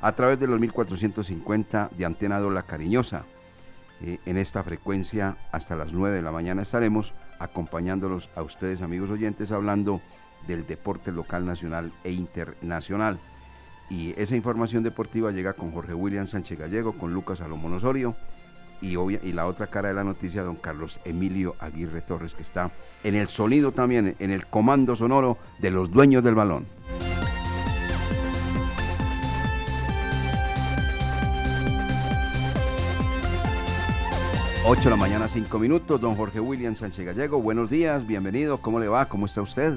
a través de los 1450 de Antena Dola Cariñosa. Eh, en esta frecuencia hasta las 9 de la mañana estaremos acompañándolos a ustedes amigos oyentes hablando del deporte local, nacional e internacional. Y esa información deportiva llega con Jorge William Sánchez Gallego, con Lucas Salomón Osorio y, y la otra cara de la noticia, don Carlos Emilio Aguirre Torres, que está en el sonido también, en el comando sonoro de los dueños del balón. Ocho de la mañana, cinco minutos. Don Jorge William Sánchez Gallego, buenos días, bienvenido. ¿Cómo le va? ¿Cómo está usted?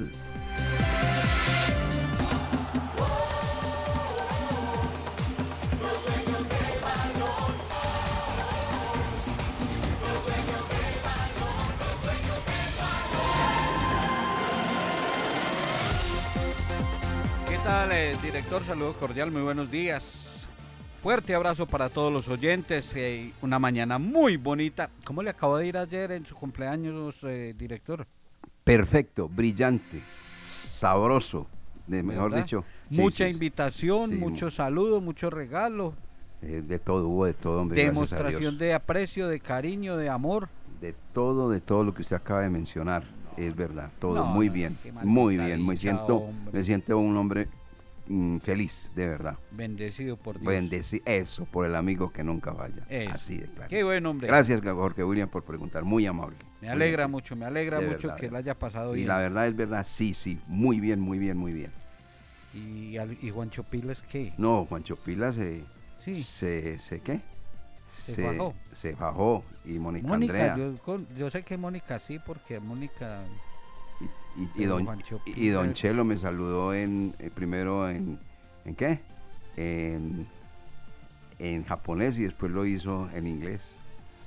'Hola, director? Saludos cordial, muy buenos días. Fuerte abrazo para todos los oyentes. Eh, una mañana muy bonita. ¿Cómo le acabo de ir ayer en su cumpleaños, eh, director? Perfecto, brillante, sabroso, de, mejor dicho. Mucha invitación, mucho saludo, mucho regalo. Eh, de todo, hubo de todo. Hombre, Demostración de aprecio, de cariño, de amor. De todo, de todo lo que usted acaba de mencionar. Es verdad, todo muy bien, muy bien. Me siento, me siento un hombre Mm, feliz, de verdad. Bendecido por Dios. Eso, por el amigo que nunca vaya. Así de claro. Qué buen hombre. Gracias, Jorge William, por preguntar. Muy amable. Me alegra mucho, me alegra mucho que le haya pasado bien. Y la verdad es verdad, sí, sí. Muy bien, muy bien, muy bien. ¿Y, y Juancho Pilas qué? No, Juancho Pilas se. Sí. Se, se ¿Qué? Se, bajó. Se bajó. Y Mónica, Andrea. Yo, yo sé que Mónica sí, porque Mónica y, don, Chelo me saludó en eh, primero en, ¿en qué? En, en japonés y después lo hizo en inglés.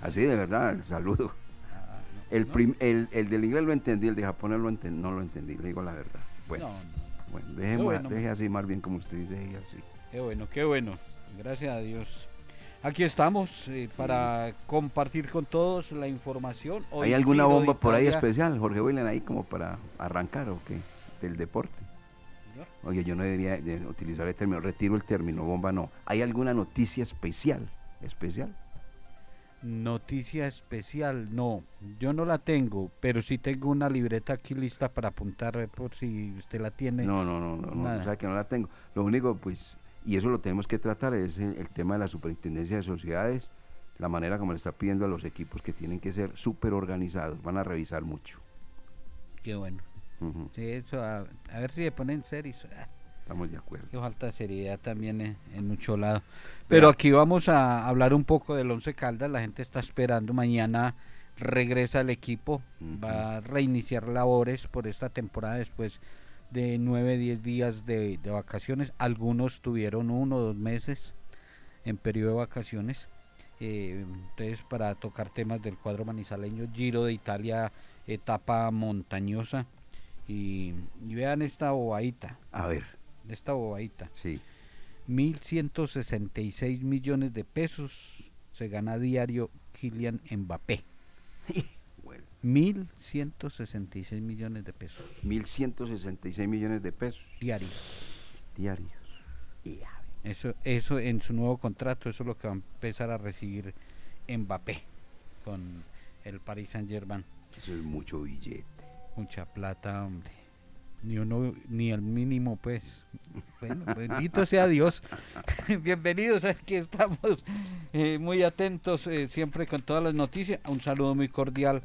Así de verdad, el saludo. Ah, el, el, el, del inglés lo entendí, el de japonés lo no lo entendí, le digo la verdad. Bueno, bueno, deje así más bien como usted dice, así. Qué bueno, qué bueno. Gracias a Dios. Aquí estamos eh, para compartir con todos la información. ¿Hay alguna bomba por ahí especial, Jorge William, ahí como para arrancar o qué? Del deporte. Oye, yo no debería utilizar el término, retiro el término, bomba no. ¿Hay alguna noticia especial? ¿Especial? Noticia especial, no, yo no la tengo, pero sí tengo una libreta aquí lista para apuntar eh, por si usted la tiene. No, no, no, no, no o sea que no la tengo. Lo único, pues, y eso lo tenemos que tratar, es el, tema de la superintendencia de sociedades, la manera como le está pidiendo a los equipos que tienen que ser súper organizados, van a revisar mucho. Qué bueno. Sí, eso, a, ver si se ponen serios. Ah. Estamos de acuerdo. Qué falta seriedad también en, en mucho lado. Pero aquí vamos a hablar un poco del Once Caldas, la gente está esperando, mañana regresa el equipo, va a reiniciar labores por esta temporada después de 9, 10 días de, vacaciones. Algunos tuvieron uno o dos meses en periodo de vacaciones. Eh, entonces, para tocar temas del cuadro manizaleño, Giro de Italia, etapa montañosa. Y, vean esta bobadita. A ver. Esta bobadita. Sí. 1.166 millones de pesos se gana diario Kylian Mbappé. 1.166 millones de pesos. 1.166 millones de pesos. Diarios. Diarios. Eso, eso en su nuevo contrato, eso es lo que va a empezar a recibir Mbappé con el Paris Saint Germain. Eso es mucho billete. Mucha plata, hombre. Ni uno, ni el mínimo, pues. Bueno, bendito sea Dios. Bienvenidos, aquí estamos eh, muy atentos eh, siempre con todas las noticias. Un saludo muy cordial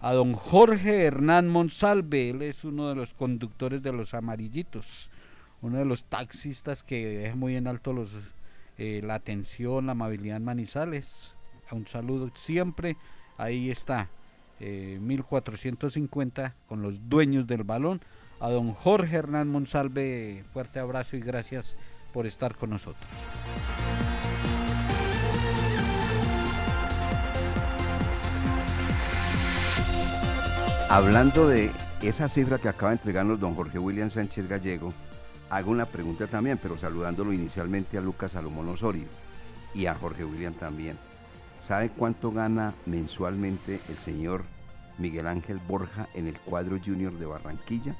a don Jorge Hernán Monsalve, él es uno de los conductores de los amarillitos, uno de los taxistas que deja muy en alto los, eh, la atención, la amabilidad en Manizales. Un saludo siempre, ahí está, 1450 eh, con los dueños del balón. A don Jorge Hernán Monsalve, fuerte abrazo y gracias por estar con nosotros. Hablando de esa cifra que acaba de entregarnos don Jorge William Sánchez Gallego, hago una pregunta también, pero saludándolo inicialmente a Lucas Salomón Osorio y a Jorge William también. ¿Sabe cuánto gana mensualmente el señor Miguel Ángel Borja en el cuadro junior de Barranquilla?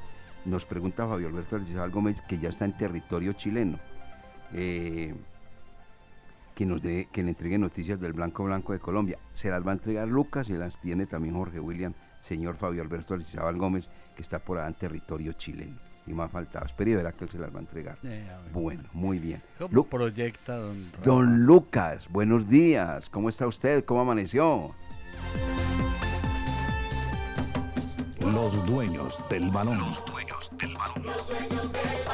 Nos pregunta Fabio Alberto Algizabal Gómez, que ya está en territorio chileno. eh, que nos dé, que le entregue noticias del Blanco Blanco de Colombia. Se las va a entregar Lucas y las tiene también Jorge William, señor Fabio Alberto Alizabal Gómez, que está por allá en territorio chileno. Y más faltaba. Espera y verá que él se las va a entregar. Eh, a ver. Bueno, muy bien. ¿Cómo Lu- proyecta don? Don Lucas, buenos días. ¿Cómo está usted? ¿Cómo amaneció? Los dueños del balón. Los dueños del balón.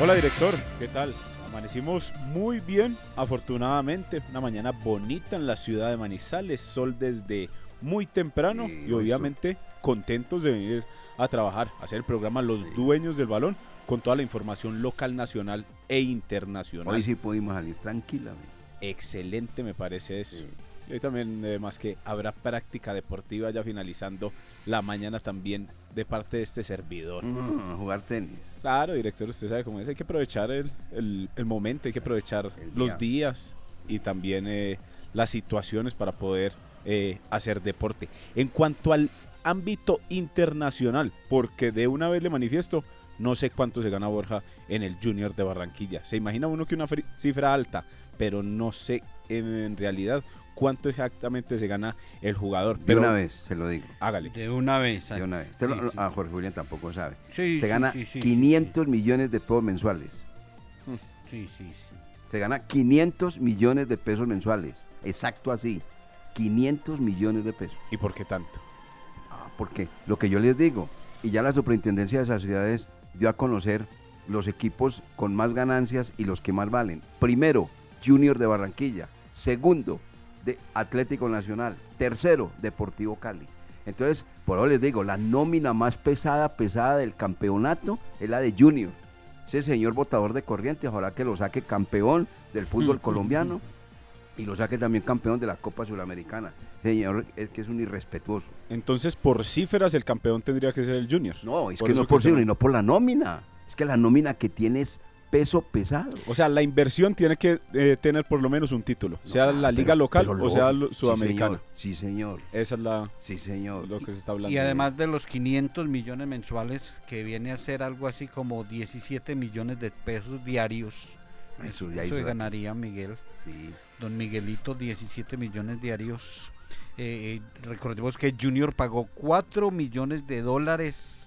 Hola director, ¿qué tal? Amanecimos muy bien, afortunadamente, una mañana bonita en la ciudad de Manizales, sol desde muy temprano Sí, y obviamente contentos de venir a trabajar, a hacer el programa Los Dueños del Balón con toda la información local, nacional e internacional. Hoy sí pudimos salir tranquilamente. Excelente me parece eso. Sí. Y hoy también, además que habrá práctica deportiva ya finalizando la mañana también de parte de este servidor. Mm, jugar tenis. Claro, director, usted sabe cómo es. Hay que aprovechar el, el- el momento, hay que aprovechar los día. días y también eh, las situaciones para poder eh, hacer deporte. En cuanto al ámbito internacional, porque de una vez le manifiesto, no sé cuánto se gana Borja en el Junior de Barranquilla. Se imagina uno que una cifra alta, pero no sé en realidad cuánto exactamente se gana el jugador. De Pero una vez, se lo digo. hágale. De una vez. De una vez. Sí, lo- sí. a Jorge Julián tampoco sabe. Sí, se sí, gana sí, sí, 500 millones de pesos mensuales. Sí, sí, sí. Se gana 500 millones de pesos mensuales. Exacto así. 500 millones de pesos. ¿Y por qué tanto? Ah, Porque lo que yo les digo, y ya la superintendencia de esas ciudades dio a conocer los equipos con más ganancias y los que más valen. Primero, Junior de Barranquilla. Segundo, de Atlético Nacional. Tercero, Deportivo Cali. Entonces, por eso les digo, la nómina más pesada, pesada del campeonato es la de Junior. Ese señor votador de corriente, ojalá que lo saque campeón del fútbol colombiano y lo saque también campeón de la Copa Sudamericana. Señor, es que es un irrespetuoso. Entonces, por cifras, el campeón tendría que ser el Junior. No, es Por que no es por usted cifra, y no por la nómina. Es que la nómina que tiene es peso pesado. O sea, la inversión tiene que eh, tener por lo menos un título, sea la liga Pero- local pero o sea lo- sudamericana. Sí, señor. Esa es la, Sí, señor. lo que se está hablando. Y además de los 500 millones mensuales, que viene a ser algo así como 17 millones de pesos diarios. Eso Eso, de ahí eso fue. ganaría Miguel. Sí. Don Miguelito, 17 millones diarios. Eh, eh, recordemos que Junior pagó 4 millones de dólares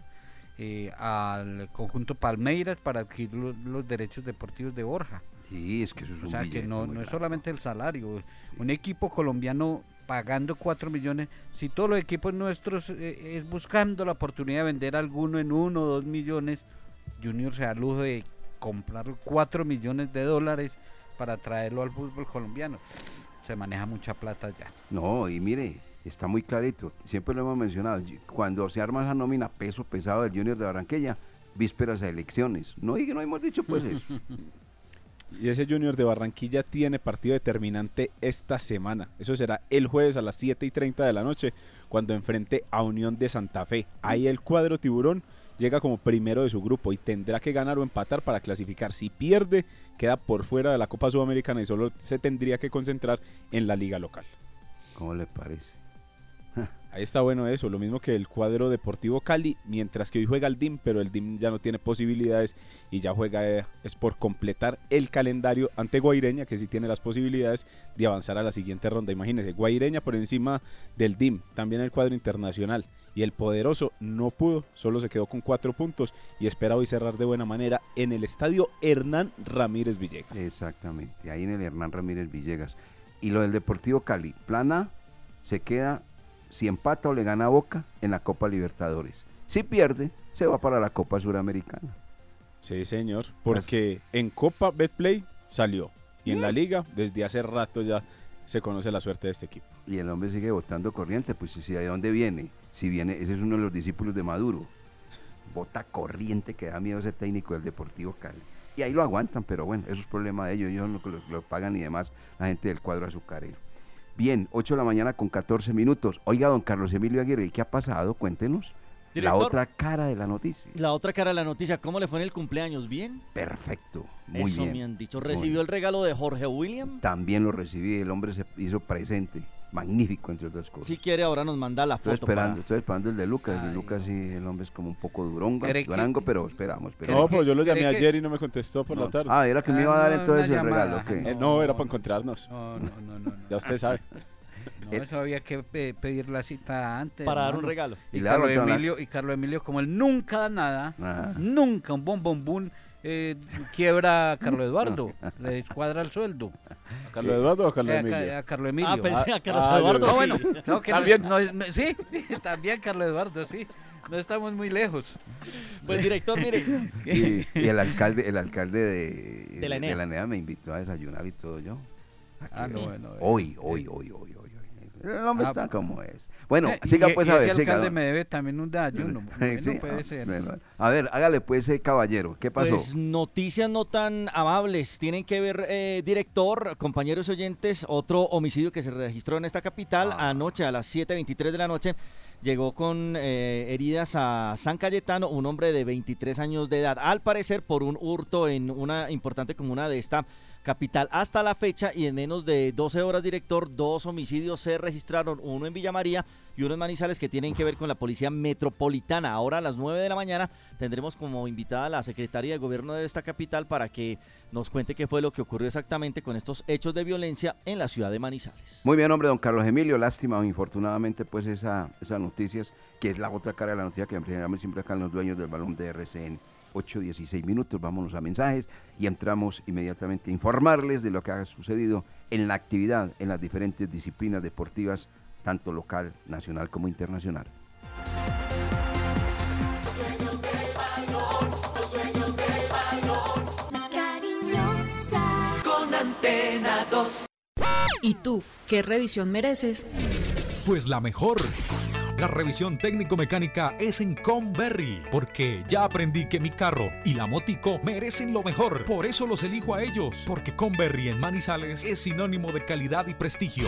eh, al conjunto Palmeiras para adquirir lo- los, derechos deportivos de Borja. Sí, es que eso es O un sea que no, no es solamente el salario. Un equipo colombiano pagando 4 millones, si todos los equipos nuestros eh, es buscando la oportunidad de vender alguno en 1 o 2 millones, Junior se da lujo de comprar 4 millones de dólares para traerlo al fútbol colombiano. Se maneja mucha plata ya. No, y mire, está muy clarito. Siempre lo hemos mencionado. Cuando se arma esa nómina peso pesado del Junior de Barranquilla, vísperas a elecciones. No, y que no hemos dicho pues eso. Y ese Junior de Barranquilla tiene partido determinante esta semana. Eso será el jueves a las 7 y 30 de la noche, cuando enfrente a Unión de Santa Fe. Ahí el cuadro tiburón llega como primero de su grupo y tendrá que ganar o empatar para clasificar. Si pierde, queda por fuera de la Copa Sudamericana y solo se tendría que concentrar en la liga local. ¿Cómo le parece? Ahí está bueno eso, lo mismo que el cuadro Deportivo Cali, mientras que hoy juega el DIM, pero el DIM ya no tiene posibilidades y ya juega eh, es por completar el calendario ante Guaireña, que sí tiene las posibilidades de avanzar a la siguiente ronda. Imagínense, Guaireña por encima del DIM, también el cuadro internacional. Y el poderoso no pudo, solo se quedó con cuatro puntos y espera hoy cerrar de buena manera en el estadio Hernán Ramírez Villegas. Exactamente, ahí en el Hernán Ramírez Villegas. Y lo del Deportivo Cali, plana, se queda, si empata o le gana a Boca, en la Copa Libertadores. Si pierde, se va para la Copa Suramericana. Sí, señor, porque en Copa Betplay salió y en la liga desde hace rato ya se conoce la suerte de este equipo. Y el hombre sigue votando corriente, pues si de dónde viene, si viene, ese es uno de los discípulos de Maduro. Vota corriente que da miedo ese técnico del Deportivo Cali. Y ahí lo aguantan, pero bueno, eso es problema de ellos, ellos lo, lo, lo pagan y demás, la gente del cuadro azucarero. Bien, 8 de la mañana con 14 minutos. Oiga, don Carlos Emilio Aguirre, ¿qué ha pasado? Cuéntenos. La otra cara de la noticia. La otra cara de la noticia, ¿cómo le fue en el cumpleaños? ¿Bien? Perfecto, muy Eso bien. me han dicho. ¿Recibió el regalo de Jorge William? También lo recibí, el hombre se hizo presente. Magnífico entre otras cosas. Si quiere, ahora nos manda la Estoy foto. esperando, para- estoy esperando el de Lucas. El de Lucas sí, el hombre es como un poco durongo, ¿Cree que- durango, pero esperamos. No, esperamos. pues yo lo llamé ¿cree que- ayer y no me contestó por No. la tarde. Ah, era que me iba a dar Ah, entonces el regalo. ¿qué? Eh, no, era para encontrarnos. No, no, no, no. no. Ya usted sabe. No, eso había que pe- pedir la cita antes. para dar un regalo. Y, Y Carlos Emilio, y Carlos Emilio, como él nunca da nada, nunca un bombombún eh, quiebra a Carlos Eduardo, le descuadra el sueldo. ¿A Carlos Eduardo o a Carlos Eh, a, Emilio? A Carlos Emilio. Ah, pensé a Carlos ah, Eduardo. Ah, sí. bueno, no, que no- También. no- no- sí, también Carlos Eduardo, sí. No estamos muy lejos. Pues director, mire. Y, y el alcalde, el alcalde de, De la. ENEA me invitó a desayunar y todo yo. Aquí, Ah, no, eh, bueno, hoy, hoy, hoy, hoy, hoy, hoy. El hombre Ah, está como es. Bueno, Eh, siga y- pues y a ese ver, siga. alcalde me debe también un desayuno. Sí, puede ah, ser. bueno. A ver, hágale pues, eh, caballero. ¿Qué pasó? Pues noticias no tan amables. Tienen que ver, eh, director, compañeros oyentes, otro homicidio que se registró en esta capital Ah. anoche a las 7.23 de la noche. Llegó con eh, heridas a San Cayetano, un hombre de 23 años de edad, al parecer por un hurto en una importante comuna de esta capital hasta la fecha y en menos de 12 horas, director, dos homicidios se registraron, uno en Villa María y uno en Manizales que tienen que ver con la policía metropolitana. Ahora a las 9 de la mañana tendremos como invitada a la secretaria de gobierno de esta capital para que nos cuente qué fue lo que ocurrió exactamente con estos hechos de violencia en la ciudad de Manizales. Muy bien, hombre, don Carlos Emilio, lástima infortunadamente, pues esa, esas noticias, que es la otra cara de la noticia que siempre acá en los dueños del balón de RCN. 8.16 minutos, vámonos a mensajes y entramos inmediatamente a informarles de lo que ha sucedido en la actividad en las diferentes disciplinas deportivas, tanto local, nacional como internacional. La cariñosa. ¿Y tú qué revisión mereces? Pues la mejor. La revisión técnico-mecánica es en Conberry, porque ya aprendí que mi carro y la motico merecen lo mejor. Por eso los elijo a ellos, porque Conberry en Manizales es sinónimo de calidad y prestigio.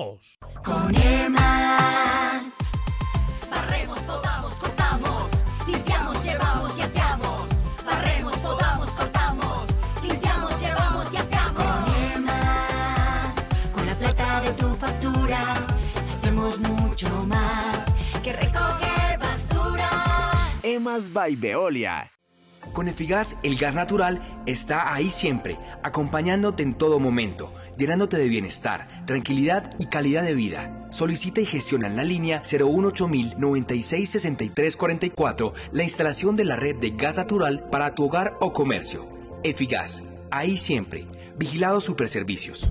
0662. Con EMAS. Barremos, podamos, cortamos. Limpiamos, llevamos y aseamos. Barremos, podamos, cortamos. Limpiamos, llevamos y aseamos. Con EMAS. Con la plata de tu factura. Hacemos mucho más que recoger basura. Emas by Veolia. Con Efigas, el gas natural está ahí siempre, acompañándote en todo momento, llenándote de bienestar, tranquilidad y calidad de vida. Solicita y gestiona en la línea 018 96 63 44 la instalación de la red de gas natural para tu hogar o comercio. Efigas, ahí siempre. Vigilado Superservicios.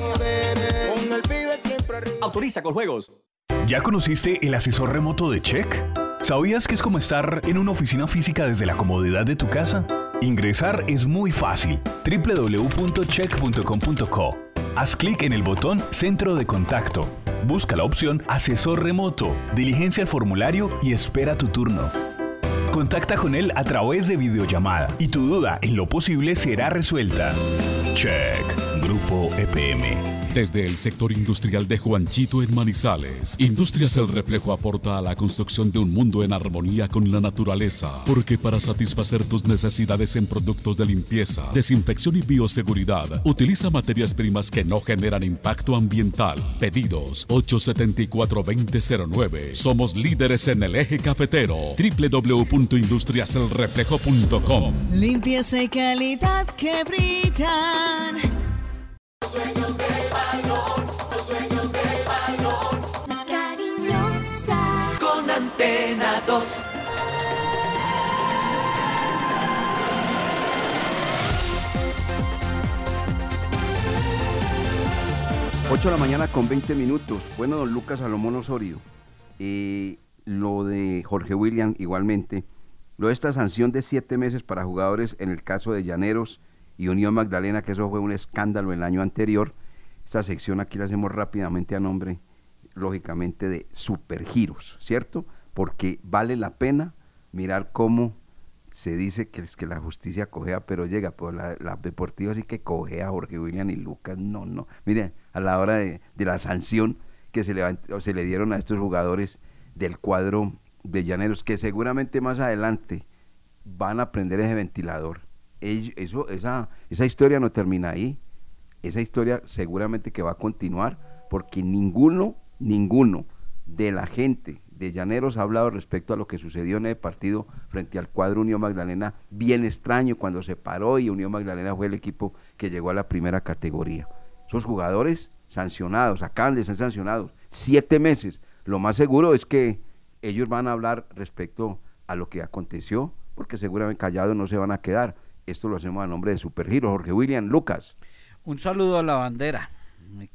Codere, con el pibe siempre arriba. Autoriza con juegos. ¿Ya conociste el asesor remoto de Check? ¿Sabías que es como estar en una oficina física desde la comodidad de tu casa? Ingresar es muy fácil. www.check.com.co. Haz clic en el botón Centro de Contacto. Busca la opción Asesor Remoto, diligencia el formulario y espera tu turno. Contacta con él a través de videollamada y tu duda en lo posible será resuelta. Check. Grupo EPM. Desde el sector industrial de Juanchito en Manizales, Industrias El Reflejo aporta a la construcción de un mundo en armonía con la naturaleza, porque para satisfacer tus necesidades en productos de limpieza, desinfección y bioseguridad, utiliza materias primas que no generan impacto ambiental. Pedidos 874-2009. Somos líderes en el eje cafetero. www.industriaselreflejo.com. Limpieza y calidad que brillan. Sueños de. La cariñosa. Con antena 2. Ocho de la mañana con 20 minutos. Bueno, don Lucas Salomón Osorio, eh, lo de Jorge William igualmente, lo de esta sanción de siete meses para jugadores en el caso de Llaneros y Unión Magdalena, que eso fue un escándalo el año anterior. Esta sección aquí la hacemos rápidamente a nombre, lógicamente, de Supergiros, ¿cierto? Porque vale la pena mirar cómo se dice que, es que la justicia cojea, pero llega, pues la, la deportiva sí que cojea Jorge William y Lucas, no, no. Miren, a la hora de, la sanción que se le, se le dieron a estos jugadores del cuadro de Llaneros, que seguramente más adelante van a prender ese ventilador. Eso, esa, esa historia no termina ahí. Esa historia seguramente que va a continuar, porque ninguno, ninguno de la gente de Llaneros ha hablado respecto a lo que sucedió en el partido frente al cuadro Unión Magdalena, bien extraño cuando se paró y Unión Magdalena fue el equipo que llegó a la primera categoría. Esos jugadores sancionados, acaban de ser sancionados, siete meses. Lo más seguro es que ellos van a hablar respecto a lo que aconteció, porque seguramente callados no se van a quedar. Esto lo hacemos a nombre de Supergiro, Jorge William Lucas. Un saludo a la bandera.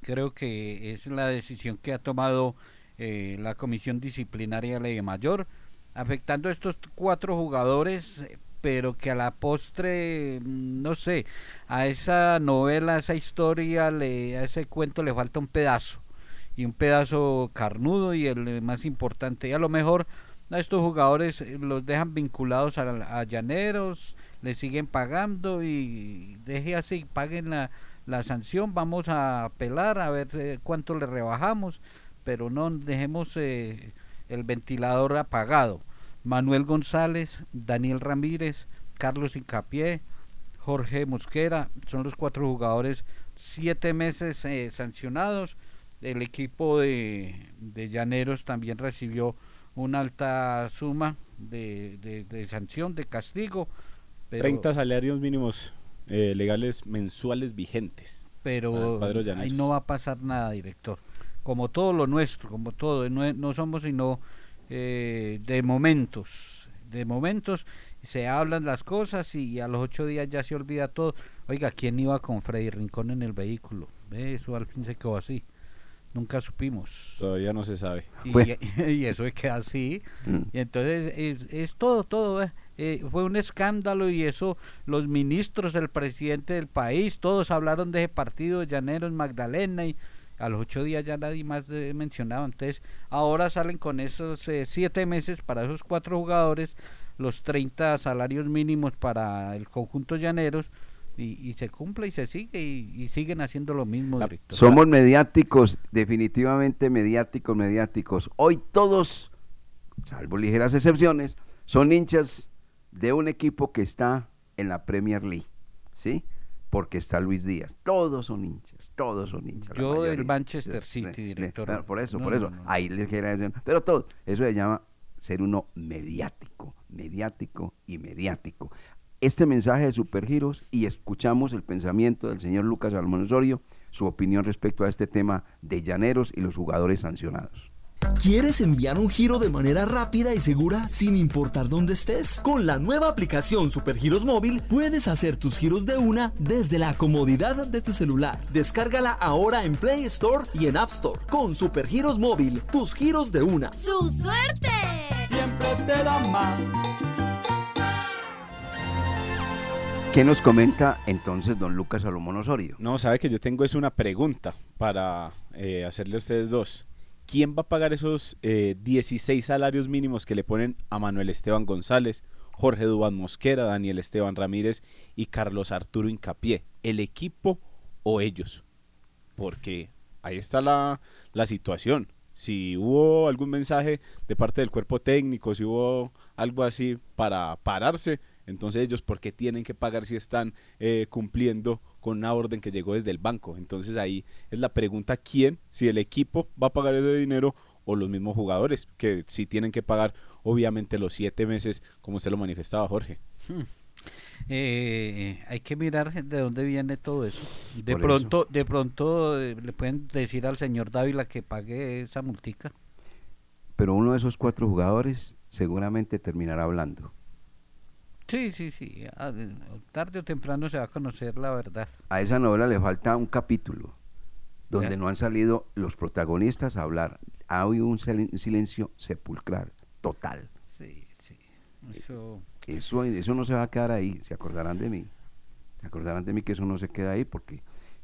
Creo que es la decisión que ha tomado eh, la Comisión Disciplinaria Ley Mayor, afectando a estos cuatro jugadores, eh, pero que a la postre, mm, no sé, a esa novela, a esa historia, le, a ese cuento le falta un pedazo, y un pedazo carnudo y el eh, más importante. Y a lo mejor a estos jugadores los dejan vinculados a, a llaneros, le siguen pagando y deje así, paguen la, la sanción, vamos a apelar a ver eh, cuánto le rebajamos, pero no dejemos eh, el ventilador apagado. Manuel González, Daniel Ramírez, Carlos Incapié, Jorge Mosquera, son los cuatro jugadores, siete meses eh, sancionados. El equipo de, de Llaneros también recibió una alta suma de, de- de sanción, de castigo. Pero, 30 salarios mínimos eh, legales mensuales vigentes. pero cuadro ahí no va a pasar nada, director. Como todo lo nuestro, como todo, no, no somos sino eh, de momentos, de momentos se hablan las cosas y a los ocho días ya se olvida todo. Oiga, ¿quién iba con Freddy Rincón en el vehículo? Ve, Eso al fin se quedó así. Nunca supimos. Todavía no se sabe. Y, Pues- y eso es que así. Mm. Y entonces es, es todo, todo. ¿eh? Eh, fue un escándalo y eso, los ministros, el presidente del país, todos hablaron de ese partido, Llaneros, Magdalena, y a los ocho días ya nadie más eh, mencionaba. Entonces, ahora salen con esos eh, siete meses para esos cuatro jugadores, los 30 salarios mínimos para el conjunto Llaneros, y, y se cumple y se sigue, y, y siguen haciendo lo mismo, director. Somos mediáticos, definitivamente mediáticos, mediáticos. Hoy todos, salvo ligeras excepciones, son hinchas de un equipo que está en la Premier League, ¿sí? Porque está Luis Díaz. Todos son hinchas, todos son hinchas. Yo del. Manchester City, director. claro, por eso, No, por eso. no, no. Ahí les quería decir. Pero todo, eso se llama ser uno mediático, mediático y mediático. Este mensaje de Supergiros y escuchamos el pensamiento del señor Lucas Salmón Osorio, su opinión respecto a este tema de Llaneros y los jugadores sancionados. ¿Quieres enviar un giro de manera rápida y segura sin importar dónde estés? Con la nueva aplicación Supergiros Móvil puedes hacer tus giros de una desde la comodidad de tu celular. Descárgala ahora en Play Store y en App Store. Con Supergiros Móvil, tus giros de una. ¡Su suerte! Siempre te da más. ¿Qué nos comenta entonces don Lucas Salomón Osorio? No, sabe que yo tengo es una pregunta para eh, hacerle a ustedes dos. ¿Quién va a pagar esos eh, 16 salarios mínimos que le ponen a Manuel Esteban González, Jorge Dubán Mosquera, Daniel Esteban Ramírez y Carlos Arturo Incapié? ¿El equipo o ellos. Porque ahí está la, la situación. Si hubo algún mensaje de parte del cuerpo técnico, si hubo algo así para pararse, entonces ellos, ¿por qué tienen que pagar si están eh, cumpliendo con una orden que llegó desde el banco? Entonces ahí es la pregunta, ¿quién? Si el equipo va a pagar ese dinero o los mismos jugadores, que sí tienen que pagar obviamente los siete meses, como usted lo manifestaba, Jorge. Hmm. Eh, hay que mirar de dónde viene todo eso. De Por pronto, de pronto eh, le pueden decir al señor Dávila que pague esa multica. Pero uno de esos cuatro jugadores seguramente terminará hablando. Sí, sí, sí. ah, Tarde o temprano se va a conocer la verdad. A esa novela le falta un capítulo donde Ya. no han salido los protagonistas a hablar. Ha habido un silen- silencio sepulcral, total. Sí, sí. Eso... Eso, eso no se va a quedar ahí, se acordarán de mí. Se acordarán de mí que eso no se queda ahí porque,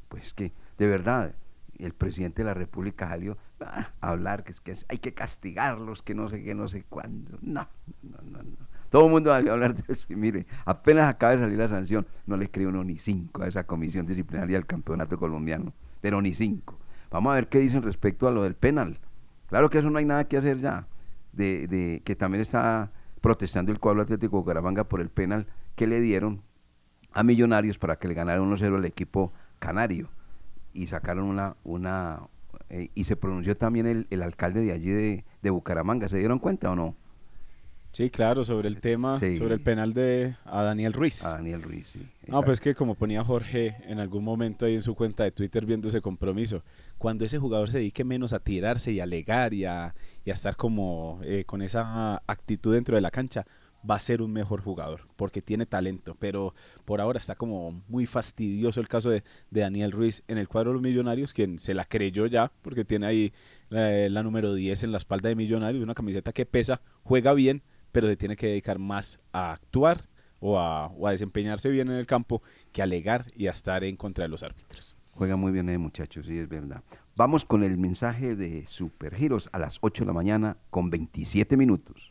pues que, de verdad, el presidente de la República salió a hablar que es que hay que castigarlos, que no sé qué, no sé cuándo. No, no, no, no. Todo el mundo salió a hablar de eso y mire, apenas acaba de salir la sanción, no le creo uno ni cinco a esa comisión disciplinaria del campeonato colombiano, pero ni cinco. Vamos a ver qué dicen respecto a lo del penal. Claro que eso no hay nada que hacer ya, de, de que también está protestando el cuadro Atlético Bucaramanga por el penal que le dieron a Millonarios para que le ganara 1-0 al equipo canario y sacaron una una eh, y se pronunció también el, el alcalde de allí de, de Bucaramanga, ¿se dieron cuenta o no? Sí, claro, sobre el tema, Sí. sobre el penal de a Daniel Ruiz. A Daniel Ruiz, sí. No, pues que como ponía Jorge en algún momento ahí en su cuenta de Twitter viendo ese compromiso, cuando ese jugador se dedique menos a tirarse y a alegar y a, y a estar como eh, con esa actitud dentro de la cancha, va a ser un mejor jugador, porque tiene talento, pero por ahora está como muy fastidioso el caso de, de Daniel Ruiz en el cuadro de los Millonarios, quien se la creyó ya, porque tiene ahí la, la número 10 en la espalda de Millonarios, una camiseta que pesa, juega bien, pero se tiene que dedicar más a actuar o a, o a desempeñarse bien en el campo que a alegar y a estar en contra de los árbitros. Juega muy bien el muchacho, sí, es verdad. Vamos con el mensaje de Supergiros a las 8 de la mañana con 27 minutos.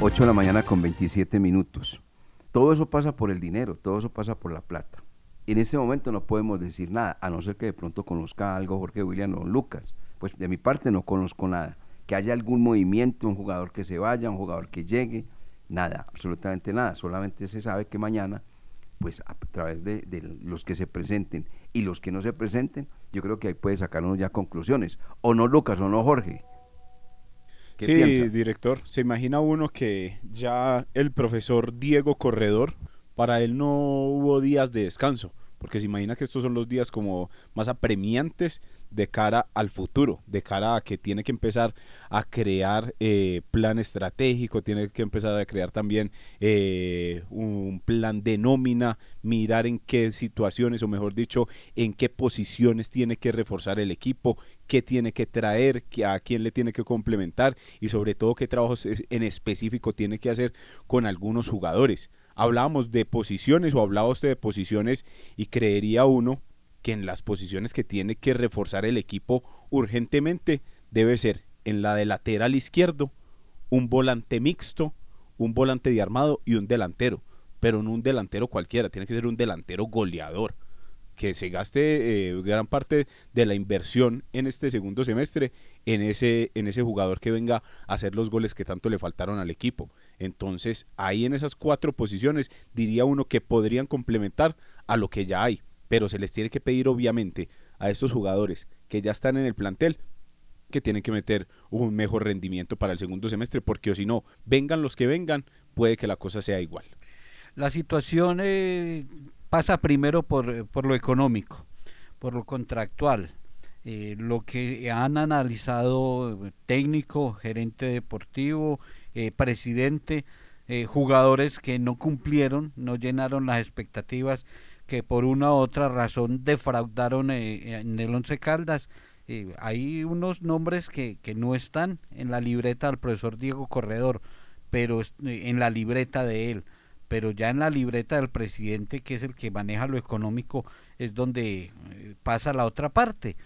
Ocho de la mañana con 27 minutos. Todo eso pasa por el dinero, todo eso pasa por la plata. En este momento no podemos decir nada, a no ser que de pronto conozca algo Jorge William o Lucas. Pues de mi parte no conozco nada. Que haya algún movimiento, un jugador que se vaya, un jugador que llegue, nada, absolutamente nada. Solamente se sabe que mañana, pues a través de, de los que se presenten y los que no se presenten, yo creo que ahí puede sacar uno ya conclusiones. O no Lucas, o no Jorge. ¿Qué sí, piensa? director. Se imagina uno que ya el profesor Diego Corredor, para él no hubo días de descanso, porque se imagina que estos son los días como más apremiantes de cara al futuro, de cara a que tiene que empezar a crear eh, plan estratégico, tiene que empezar a crear también eh, un plan de nómina, mirar en qué situaciones, o mejor dicho, en qué posiciones tiene que reforzar el equipo, qué tiene que traer, a quién le tiene que complementar y sobre todo qué trabajos en específico tiene que hacer con algunos jugadores. Hablábamos de posiciones o hablaba usted de posiciones y creería uno que en las posiciones que tiene que reforzar el equipo urgentemente debe ser en la de lateral izquierdo, un volante mixto, un volante de armado y un delantero, pero no un delantero cualquiera, tiene que ser un delantero goleador que se gaste eh, gran parte de la inversión en este segundo semestre en ese, en ese jugador que venga a hacer los goles que tanto le faltaron al equipo. Entonces, ahí en esas cuatro posiciones diría uno que podrían complementar a lo que ya hay, pero se les tiene que pedir obviamente a estos jugadores que ya están en el plantel que tienen que meter un mejor rendimiento para el segundo semestre, porque o si no, vengan los que vengan, puede que la cosa sea igual. La situación eh, pasa primero por, eh, por lo económico, por lo contractual. Eh, lo que han analizado eh, técnico, gerente deportivo, presidente, jugadores que no cumplieron, no llenaron las expectativas, que por una u otra razón defraudaron en el Once Caldas. Hay unos nombres que, que no están en la libreta del profesor Diego Corredor, pero en la libreta de él, pero ya en la libreta del presidente, que es el que maneja lo económico, es donde eh, pasa la otra parte.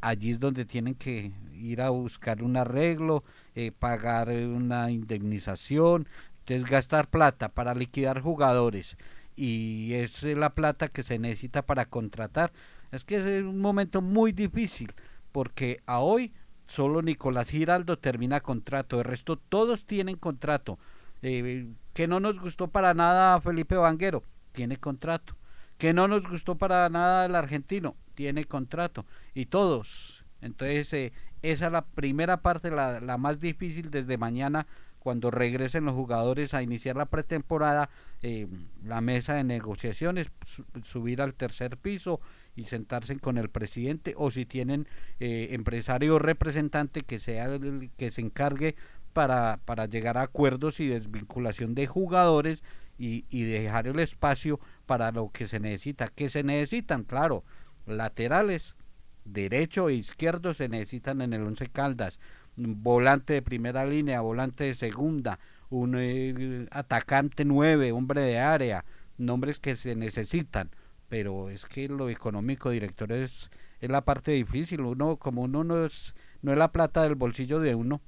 Allí es donde tienen que ir a buscar un arreglo, eh, pagar eh, una indemnización, entonces gastar plata para liquidar jugadores y es la plata que se necesita para contratar. Es que es un momento muy difícil porque a hoy solo Nicolás Giraldo termina contrato, el resto todos tienen contrato. Eh, que no nos gustó para nada Felipe Vanguero, tiene contrato. Que no nos gustó para nada el argentino, tiene contrato. Y todos. Entonces, eh, esa es la primera parte, la, la más difícil desde mañana, cuando regresen los jugadores a iniciar la pretemporada, eh, la mesa de negociaciones, su- subir al tercer piso y sentarse con el presidente, o si tienen eh, empresario o representante que sea el que se encargue para, para llegar a acuerdos y desvinculación de jugadores y, y dejar el espacio para lo que se necesita. ¿Qué se necesitan? Claro, laterales, derecho e izquierdo se necesitan en el Once Caldas, volante de primera línea, volante de segunda, un eh, atacante nueve, hombre de área, nombres que se necesitan, pero es que lo económico, director, es, es la parte difícil, uno como uno no es, no es la plata del bolsillo de uno,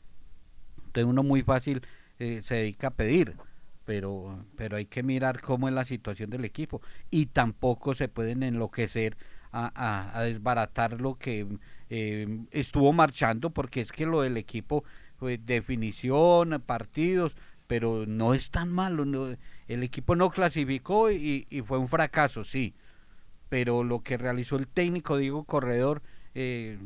entonces uno muy fácil eh, se dedica a pedir, pero, pero hay que mirar cómo es la situación del equipo y tampoco se pueden enloquecer a, a- desbaratar lo que eh, estuvo marchando, porque es que lo del equipo fue definición, partidos, pero no es tan malo. el equipo no clasificó y, y fue un fracaso, sí, pero lo que realizó el técnico Diego Corredor eh,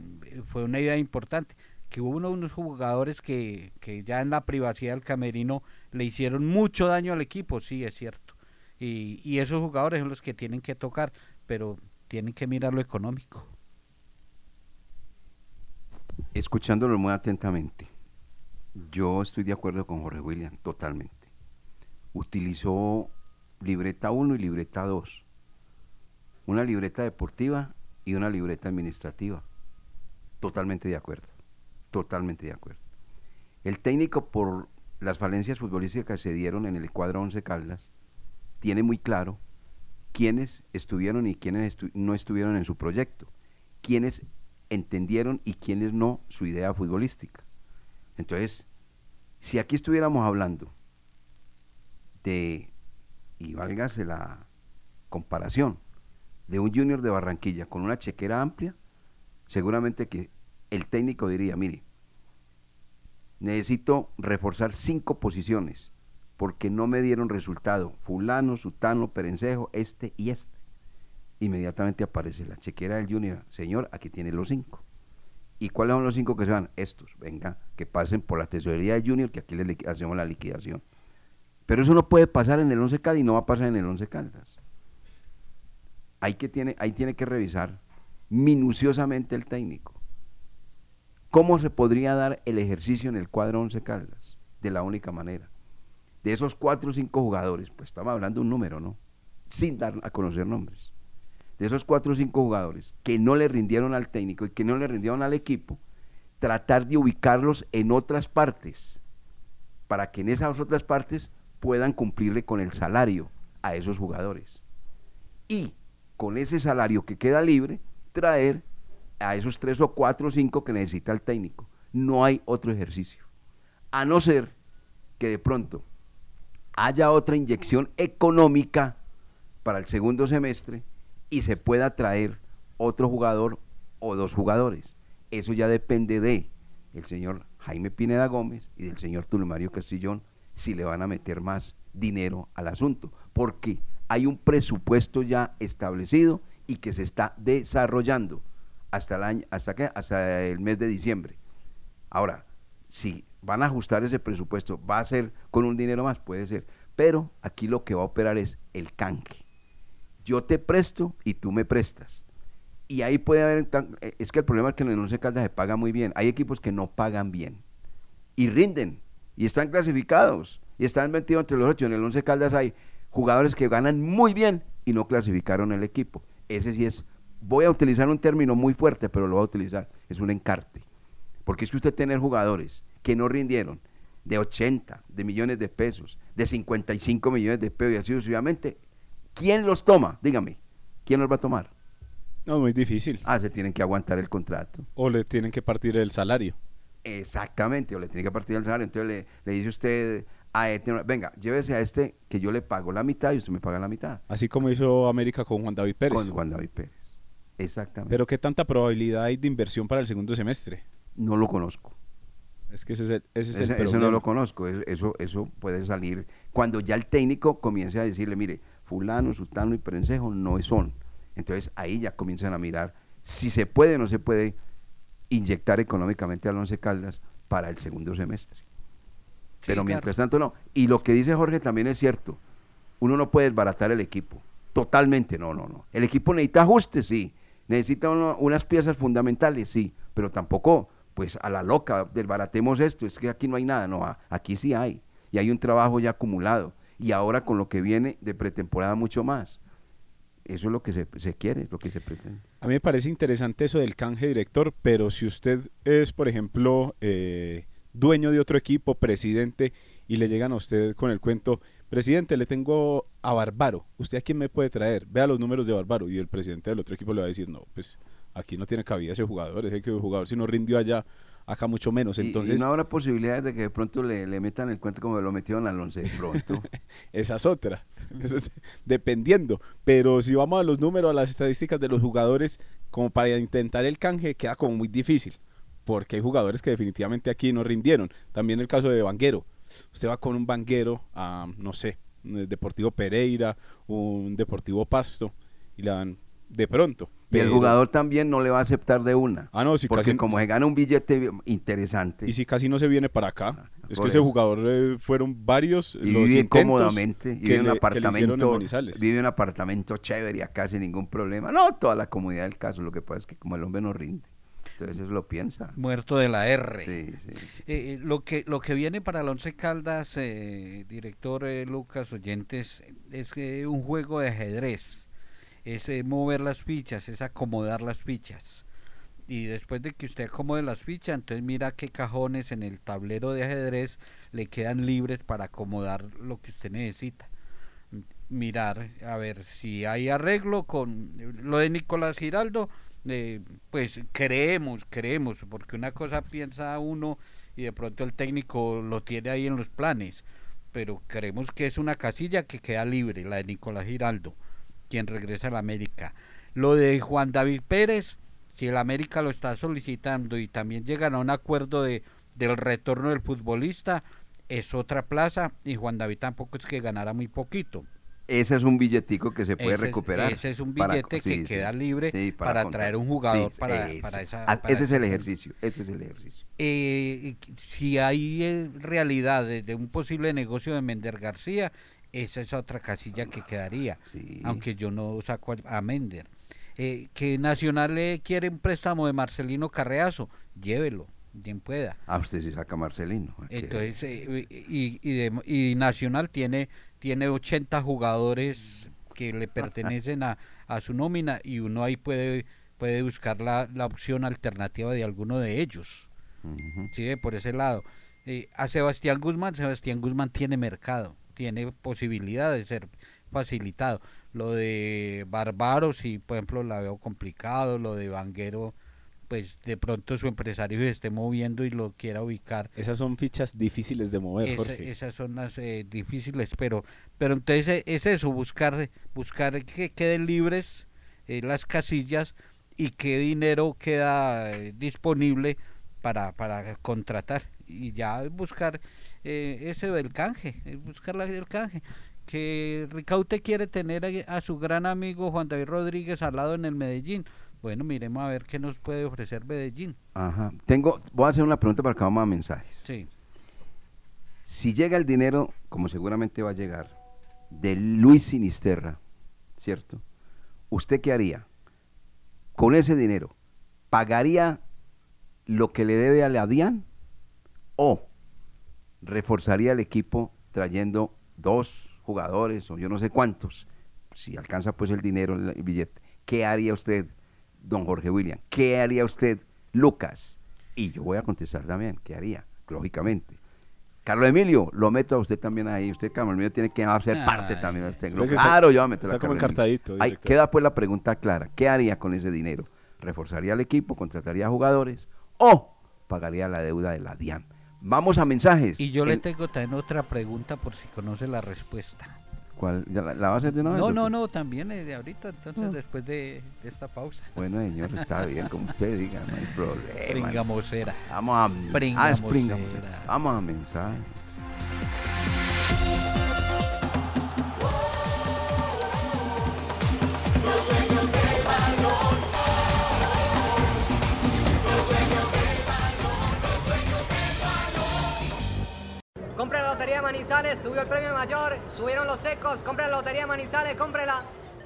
fue una idea importante que hubo uno- unos jugadores que, que ya en la privacidad del camerino le hicieron mucho daño al equipo, sí, es cierto. Y, y esos jugadores son los que tienen que tocar, pero tienen que mirar lo económico. Escuchándolo muy atentamente, yo estoy de acuerdo con Jorge William, totalmente. Utilizó libreta 1 y libreta 2. Una libreta deportiva y una libreta administrativa. Totalmente de acuerdo. Totalmente de acuerdo. El técnico, por las falencias futbolísticas que se dieron en el cuadro 11 Caldas, tiene muy claro quiénes estuvieron y quiénes no estuvieron en su proyecto, quiénes entendieron y quiénes no su idea futbolística. Entonces, si aquí estuviéramos hablando de, y válgase la comparación, de un junior de Barranquilla con una chequera amplia, seguramente que el técnico diría, mire, necesito reforzar cinco posiciones porque no me dieron resultado. Fulano, Sutano, Perencejo, este y este. Inmediatamente aparece la chequera del Junior. Señor, aquí tiene los cinco. ¿Y cuáles son los cinco que se van? Estos, venga, que pasen por la tesorería del Junior, que aquí le hacemos la liquidación. Pero eso no puede pasar en el 11 Caldas y no va a pasar en el 11 Caldas. Ahí, que tiene, ahí tiene que revisar minuciosamente el técnico. ¿Cómo se podría dar el ejercicio en el cuadro 11 Caldas? De la única manera. De esos cuatro o cinco jugadores, pues estamos hablando de un número, ¿no? Sin dar a conocer nombres. De esos cuatro o cinco jugadores que no le rindieron al técnico y que no le rindieron al equipo, tratar de ubicarlos en otras partes, para que en esas otras partes puedan cumplirle con el salario a esos jugadores. Y con ese salario que queda libre, traer a esos tres o cuatro o cinco que necesita el técnico. No hay otro ejercicio. A no ser que de pronto haya otra inyección económica para el segundo semestre y se pueda traer otro jugador o dos jugadores. Eso ya depende de el señor Jaime Pineda Gómez y del señor Tulio Mario Castillón si le van a meter más dinero al asunto, porque hay un presupuesto ya establecido y que se está desarrollando hasta el año, hasta qué? hasta el mes de diciembre. Ahora, si van a ajustar ese presupuesto, va a ser con un dinero más, puede ser, pero aquí lo que va a operar es el canje. Yo te presto y tú me prestas. Y ahí puede haber, eh, es que el problema es que en el Once Caldas se paga muy bien. Hay equipos que no pagan bien y rinden y están clasificados y están metidos entre los ocho. En el Once Caldas hay jugadores que ganan muy bien y no clasificaron el equipo. Ese sí es, voy a utilizar un término muy fuerte, pero lo voy a utilizar, es un encarte. Porque es que usted tener jugadores que no rindieron de 80, de millones de pesos, de 55 millones de pesos y así sucesivamente, ¿quién los toma? Dígame, ¿quién los va a tomar? No, muy difícil. Ah, se tienen que aguantar el contrato. O le tienen que partir el salario. Exactamente, o le tiene que partir el salario. Entonces le, le dice usted a este, venga, llévese a este que yo le pago la mitad y usted me paga la mitad. Así como hizo América con Juan David Pérez. Con Juan David Pérez. Exactamente. Pero ¿qué tanta probabilidad hay de inversión para el segundo semestre? No lo conozco. Es que ese es el, ese es el Ese- eso no lo conozco. Eso, eso, puede salir cuando ya el técnico comience a decirle, mire, fulano, sultano y perencejo no son. Entonces ahí ya comienzan a mirar si se puede o no se puede inyectar económicamente al Once Caldas para el segundo semestre. Pero claro. mientras tanto no. Y lo que dice Jorge también es cierto. Uno no puede desbaratar el equipo. Totalmente, no, no, no. El equipo necesita ajustes, sí. Necesita unas piezas fundamentales, sí. Pero tampoco, pues a la loca, desbaratemos esto. Es que aquí no hay nada. No, aquí sí hay. Y hay un trabajo ya acumulado. Y ahora con lo que viene de pretemporada mucho más. Eso es lo que se, se quiere, es lo que se pretende. A mí me parece interesante eso del canje director, pero si usted es, por ejemplo, eh, dueño de otro equipo, presidente, y le llegan a usted con el cuento, presidente, le tengo a Barbaro, ¿usted a quién me puede traer? Vea los números de Barbaro. Y el presidente del otro equipo le va a decir, no, pues aquí no tiene cabida ese jugador, ese que jugador si no rindió allá, acá mucho menos. Y- Entonces, y no habrá posibilidades de que de pronto le, le metan el cuento como lo metieron al once de pronto. esa es otra. Eso es dependiendo. Pero si vamos a los números, a las estadísticas de los jugadores, como para intentar el canje, queda como muy difícil. Porque hay jugadores que definitivamente aquí no rindieron. También el caso de Vanguero. Usted va con un Vanguero a, no sé, un Deportivo Pereira, un Deportivo Pasto, y le dan de pronto. Y el jugador también no le va a aceptar de una. Ah, no, si porque casi- como se gana un billete interesante Y si casi no se viene para acá, es por que ese jugador eh, fueron varios y los vive cómodamente, vive en un apartamento, vive en un apartamento chévere y acá sin ningún problema. No, toda la comodidad del caso, lo que pasa es que como el hombre no rinde, entonces eso lo piensa. Muerto de la R. Sí, sí. Eh, eh, lo que lo que viene para el Once Caldas, eh, director eh, Lucas Oyentes, es un juego de ajedrez. Es eh, mover las fichas, es acomodar las fichas. Y después de que usted acomode las fichas, entonces mira qué cajones en el tablero de ajedrez le quedan libres para acomodar lo que usted necesita. Mirar, a ver si hay arreglo con lo de Nicolás Giraldo, eh, pues creemos, creemos, porque una cosa piensa uno y de pronto el técnico lo tiene ahí en los planes, pero creemos que es una casilla que queda libre, la de Nicolás Giraldo, quien regresa a la América. Lo de Juan David Pérez, si el América lo está solicitando y también llegan a un acuerdo de, del retorno del futbolista, es otra plaza y Juan David tampoco es que ganara muy poquito. Ese es un billetico que se puede Ese es- recuperar. ese es un para- billete que sí, queda sí, libre sí, para contar. traer un jugador para- para esa- para ese es el ese- ejercicio, ese es el ejercicio. Eh, si hay eh, realidad de, un posible negocio de Mender García, esa es otra casilla que quedaría, aunque yo no saco a, Mender. Eh, que Nacional le quiere un préstamo de Marcelino Carreazo, llévelo, quien pueda. Ah, usted sí saca Marcelino. ah, Entonces, eh, y, y, de- y Nacional tiene, tiene 80 jugadores que le pertenecen a, a su nómina y uno ahí puede, puede buscar la, la opción alternativa de alguno de ellos. Sí, por ese lado. Eh, a Sebastián Guzmán, Sebastián Guzmán tiene mercado, tiene posibilidad de ser facilitado. Lo de Bárbaro, sí, por ejemplo, la veo complicado. Lo de Vanguero, pues de pronto su empresario se esté moviendo y lo quiera ubicar. Esas son fichas difíciles de mover, Esa- Jorge. esas son las eh, difíciles, pero pero entonces eh, es eso, buscar buscar que queden libres eh, las casillas y qué dinero queda disponible para, para contratar y ya buscar eh, ese del canje, buscar del canje. Que Ricaute quiere tener a, a su gran amigo Juan David Rodríguez al lado en el Medellín. Bueno, miremos a ver qué nos puede ofrecer Medellín. Ajá. Tengo, voy a hacer una pregunta para que vamos a mensajes. Sí. Si llega el dinero, como seguramente va a llegar, de Luis Sinisterra, ¿cierto? ¿Usted qué haría? Con ese dinero, ¿pagaría lo que le debe a la DIAN o reforzaría el equipo trayendo dos jugadores o yo no sé cuántos si alcanza pues el dinero, el billete, ¿qué haría usted, don Jorge William? ¿Qué haría usted, Lucas? Y yo voy a contestar también, ¿qué haría? Lógicamente. Carlos Emilio, lo meto a usted también ahí. Usted, Carlos Emilio, tiene que ser Ay, parte también de este es grupo. Claro, está- yo voy a meter está a como encartadito, Ahí queda pues la pregunta clara. ¿Qué haría con ese dinero? ¿Reforzaría el equipo? ¿Contrataría jugadores? ¿O pagaría la deuda de la DIAN? Vamos a mensajes. Y yo le tengo también otra pregunta por si conoce la respuesta. ¿Cuál? ¿Ya ¿La, la va a hacer de una vez, No, no, no, también es de ahorita, entonces Ah. después de, de esta pausa. Bueno, señor, está bien, como usted diga, no hay problema. Pringamosera. Vamos a... Ah, es Pringamosera. pringamosera. Vamos a mensajes. Compre la lotería Manizales, subió el premio mayor, subieron los secos, compre la lotería Manizales, cómprela.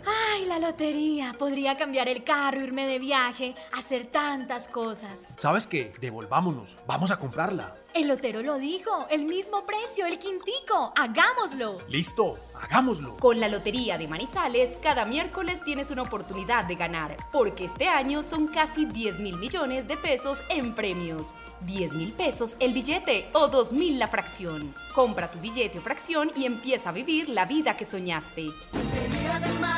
Ay, la lotería. Podría cambiar el carro, irme de viaje, hacer tantas cosas. ¿Sabes qué? Devolvámonos. Vamos a comprarla. El lotero lo dijo, el mismo precio, el quintico. Hagámoslo. Listo, hagámoslo. Con la Lotería de Manizales, cada miércoles tienes una oportunidad de ganar, porque este año son casi 10 mil millones de pesos en premios. 10 mil pesos el billete o 2 mil la fracción. Compra tu billete o fracción y empieza a vivir la vida que soñaste. Lotería de Manizales,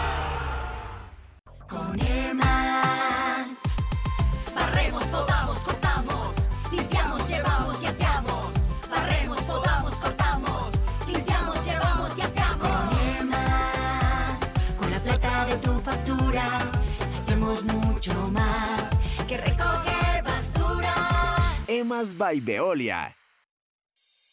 Con EMAS, barremos, podamos, cortamos, limpiamos, llevamos y aseamos. Barremos, podamos, cortamos, limpiamos, llevamos y aseamos. Con EMAS, con la plata de tu factura, hacemos mucho más que recoger basura. Emas by Veolia.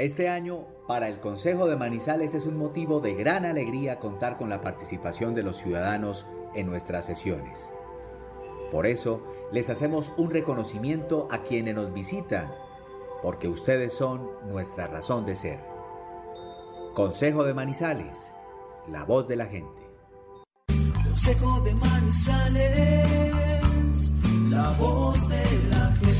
Este año, para el Consejo de Manizales es un motivo de gran alegría contar con la participación de los ciudadanos en nuestras sesiones. Por eso, les hacemos un reconocimiento a quienes nos visitan, porque ustedes son nuestra razón de ser. Consejo de Manizales, la voz de la gente. Consejo de Manizales, la voz de la gente.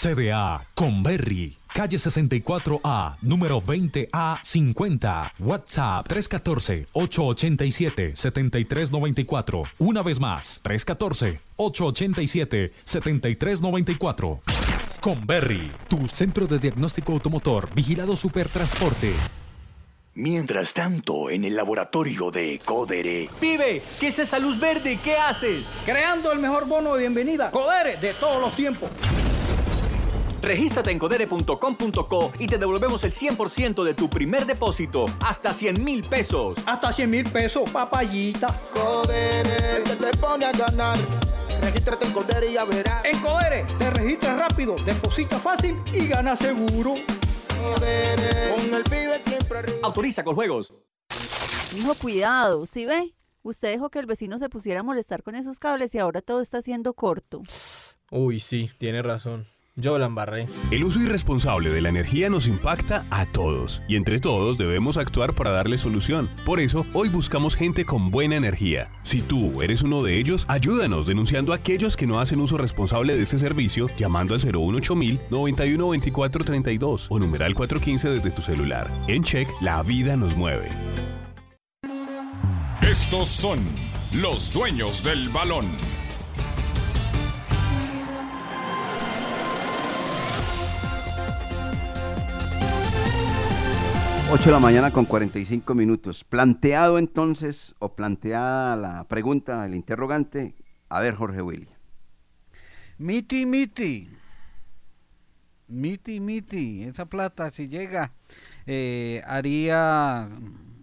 CDA Conberry, calle 64A, número 20A50, WhatsApp 314-887-7394. Una vez más, 314-887-7394. Conberry, tu centro de diagnóstico automotor, vigilado Supertransporte. Mientras tanto, en el laboratorio de Codere. Pibe, ¿qué es esa luz verde? ¿Qué haces? Creando el mejor bono de bienvenida. Codere de todos los tiempos. Regístrate en codere.com.co y te devolvemos el 100% de tu primer depósito, hasta 100 mil pesos. Hasta 100 mil pesos, papayita. Codere, te pone a ganar. Regístrate en Codere y ya verás. En Codere, te registras rápido, deposita fácil y gana seguro. Codere, con el pibe siempre arriba. Autoriza con juegos. Mijo, cuidado, ¿sí ve? Usted dejó que el vecino se pusiera a molestar con esos cables y ahora todo está siendo corto. Uy, sí, tiene razón. Yo la embarré. El uso irresponsable de la energía nos impacta a todos y entre todos debemos actuar para darle solución. Por eso, hoy buscamos gente con buena energía. Si tú eres uno de ellos, ayúdanos denunciando a aquellos que no hacen uso responsable de este servicio llamando al 018000 912432 o numeral 415 desde tu celular. En Check, la vida nos mueve. Estos son los dueños del balón. 8 de la mañana con 45 minutos. Planteado entonces, o planteada la pregunta, el interrogante, a ver Jorge William. Miti, miti. Miti, miti. Esa plata, si llega, eh, haría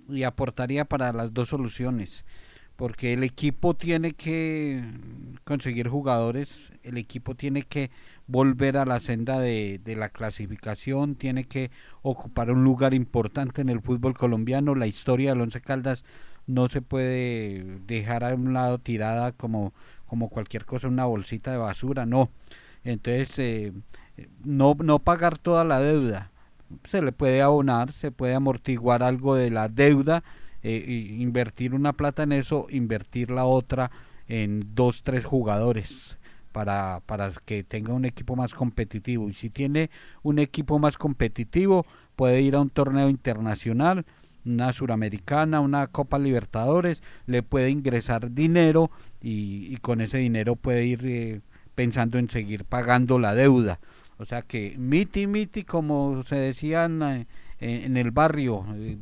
y aportaría para las dos soluciones. Porque el equipo tiene que conseguir jugadores, el equipo tiene que volver a la senda de, de, la clasificación, tiene que ocupar un lugar importante en el fútbol colombiano. La historia del Once Caldas no se puede dejar a un lado tirada como, como cualquier cosa, una bolsita de basura, no. Entonces, eh, no, no pagar toda la deuda. Se le puede abonar, se puede amortiguar algo de la deuda, eh, invertir una plata en eso, invertir la otra en dos, tres jugadores para, para que tenga un equipo más competitivo. Y si tiene un equipo más competitivo, puede ir a un torneo internacional, una suramericana, una Copa Libertadores, le puede ingresar dinero y, y con ese dinero puede ir eh, pensando en seguir pagando la deuda. O sea que miti miti, como se decían eh, en el barrio, eh,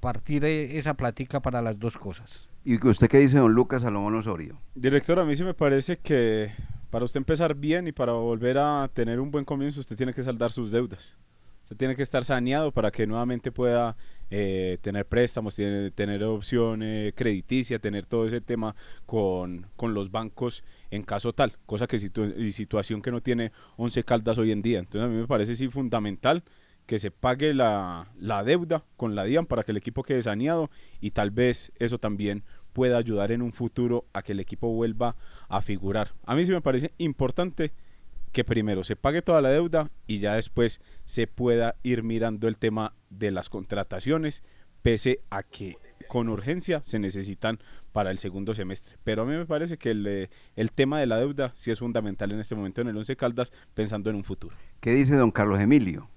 partir esa plática para las dos cosas. ¿Y usted qué dice, don Lucas Salomón Osorio? Director, a mí sí me parece que para usted empezar bien y para volver a tener un buen comienzo, usted tiene que saldar sus deudas. Usted tiene que estar saneado para que nuevamente pueda eh, tener préstamos, tiene, tener opción eh, crediticia, tener todo ese tema con, con, los bancos en caso tal, cosa que situación que no tiene 11 Caldas hoy en día. Entonces a mí me parece sí fundamental que se pague la, la deuda con la DIAN para que el equipo quede saneado y tal vez eso también pueda ayudar en un futuro a que el equipo vuelva a figurar. A mí sí me parece importante que primero se pague toda la deuda y ya después se pueda ir mirando el tema de las contrataciones, pese a que con urgencia se necesitan para el segundo semestre. Pero a mí me parece que el, eh, el tema de la deuda sí es fundamental en este momento en el Once Caldas, pensando en un futuro. ¿Qué dice don Carlos Emilio?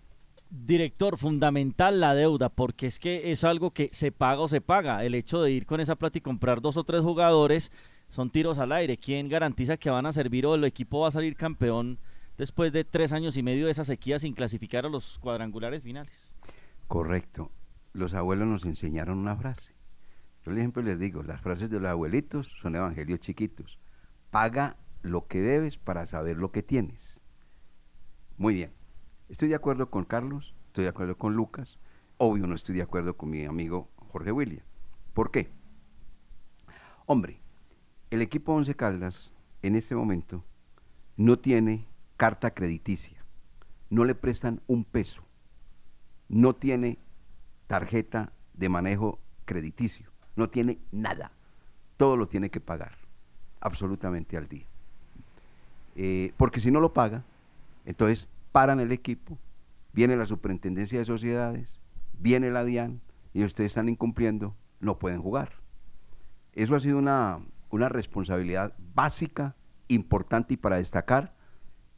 Director, fundamental la deuda, porque es que es algo que se paga o se paga. El hecho de ir con esa plata y comprar dos o tres jugadores son tiros al aire. ¿Quién garantiza que van a servir o el equipo va a salir campeón después de tres años y medio de esa sequía sin clasificar a los cuadrangulares finales? Correcto. Los abuelos nos enseñaron una frase. Yo siempre les digo, las frases de los abuelitos son evangelios chiquitos. Paga lo que debes para saber lo que tienes. Muy bien. Estoy de acuerdo con Carlos, estoy de acuerdo con Lucas, obvio no estoy de acuerdo con mi amigo Jorge William. ¿Por qué? Hombre, el equipo Once Caldas en este momento no tiene carta crediticia, no le prestan un peso, no tiene tarjeta de manejo crediticio, no tiene nada, todo lo tiene que pagar, absolutamente al día. Eh, porque si no lo paga, entonces paran el equipo, viene la superintendencia de sociedades, viene la DIAN y ustedes están incumpliendo, no pueden jugar. Eso ha sido una, una responsabilidad básica, importante y para destacar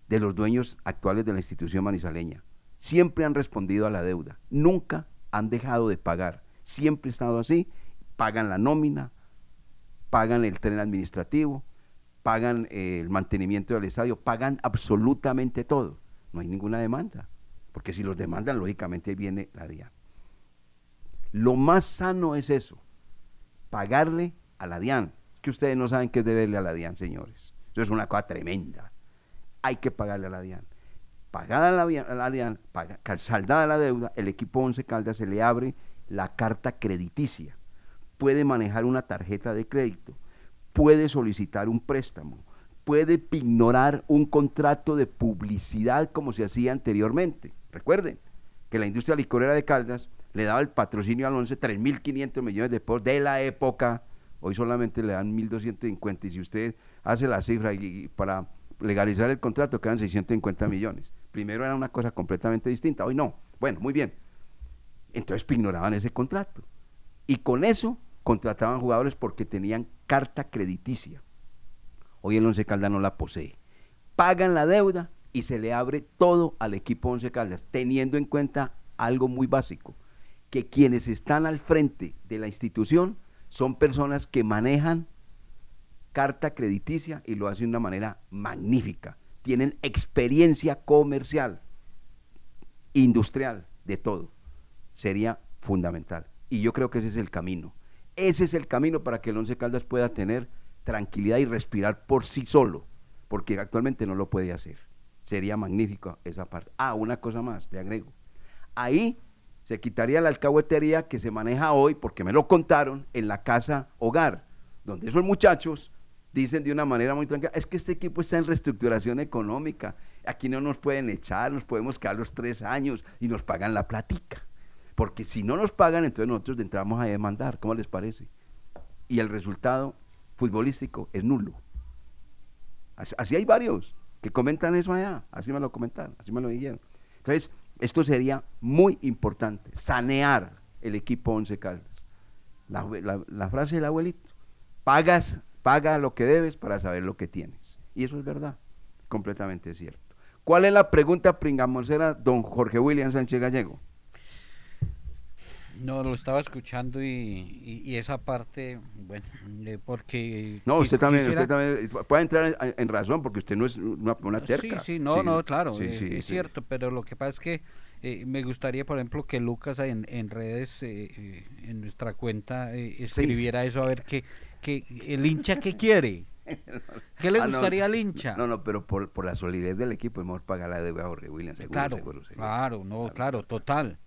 de los dueños actuales de la institución manizaleña. Siempre han respondido a la deuda, nunca han dejado de pagar, siempre ha estado así, pagan la nómina, pagan el tren administrativo, pagan eh, el mantenimiento del estadio, pagan absolutamente todo no hay ninguna demanda. Porque si los demandan, lógicamente viene la DIAN. Lo más sano es eso, pagarle a la DIAN. Que ustedes no saben qué es deberle a la DIAN, señores. Eso es una cosa tremenda. Hay que pagarle a la DIAN. Pagada la, la DIAN, saldada la deuda, el equipo Once Caldas se le abre la carta crediticia. Puede manejar una tarjeta de crédito, puede solicitar un préstamo, puede ignorar un contrato de publicidad como se hacía anteriormente. Recuerden que la industria licorera de Caldas le daba el patrocinio al 11 3.500 millones de pesos de la época, hoy solamente le dan 1.250 y si usted hace la cifra para, legalizar el contrato quedan 650 millones. Primero era una cosa completamente distinta, hoy no. Bueno, muy bien. Entonces ignoraban ese contrato. Y con eso contrataban jugadores porque tenían carta crediticia. Hoy el Once Caldas no la posee. Pagan la deuda y se le abre todo al equipo Once Caldas, teniendo en cuenta algo muy básico, que quienes están al frente de la institución son personas que manejan carta crediticia y lo hacen de una manera magnífica. Tienen experiencia comercial, industrial, de todo. Sería fundamental. Y yo creo que ese es el camino. Ese es el camino para que el Once Caldas pueda tener tranquilidad y respirar por sí solo, porque actualmente no lo puede hacer. Sería magnífico esa parte. Ah, una cosa más, le agrego. Ahí se quitaría la alcahuetería que se maneja hoy, porque me lo contaron, en la casa hogar, donde esos muchachos dicen de una manera muy tranquila, es que este equipo está en reestructuración económica, aquí no nos pueden echar, nos podemos quedar los tres años y nos pagan la platica. Porque si no nos pagan, entonces nosotros entramos a demandar, ¿cómo les parece? Y el resultado futbolístico es nulo. Así, hay varios que comentan eso allá, así me lo comentaron, así me lo dijeron. Entonces, esto sería muy importante, sanear el equipo Once Caldas. La, frase del abuelito, pagas Paga lo que debes para saber lo que tienes. Y eso es verdad, completamente cierto. ¿Cuál es la pregunta pringamosera, don Jorge William Sánchez Gallego? No, lo estaba escuchando y, esa parte, bueno, eh, porque... No, usted también, usted también puede entrar en, razón porque usted no es una, una terca. Sí, sí, no, no, claro, es, cierto, pero lo que pasa es que eh, me gustaría, por ejemplo, que Lucas en, en redes, eh, en nuestra cuenta, escribiera eso, a ver qué, que el hincha qué quiere. ¿Qué le ah, gustaría al hincha? No, no, pero por, por la solidez del equipo hemos pagado la deuda a Jorge Williams. claro, claro, no, claro, total,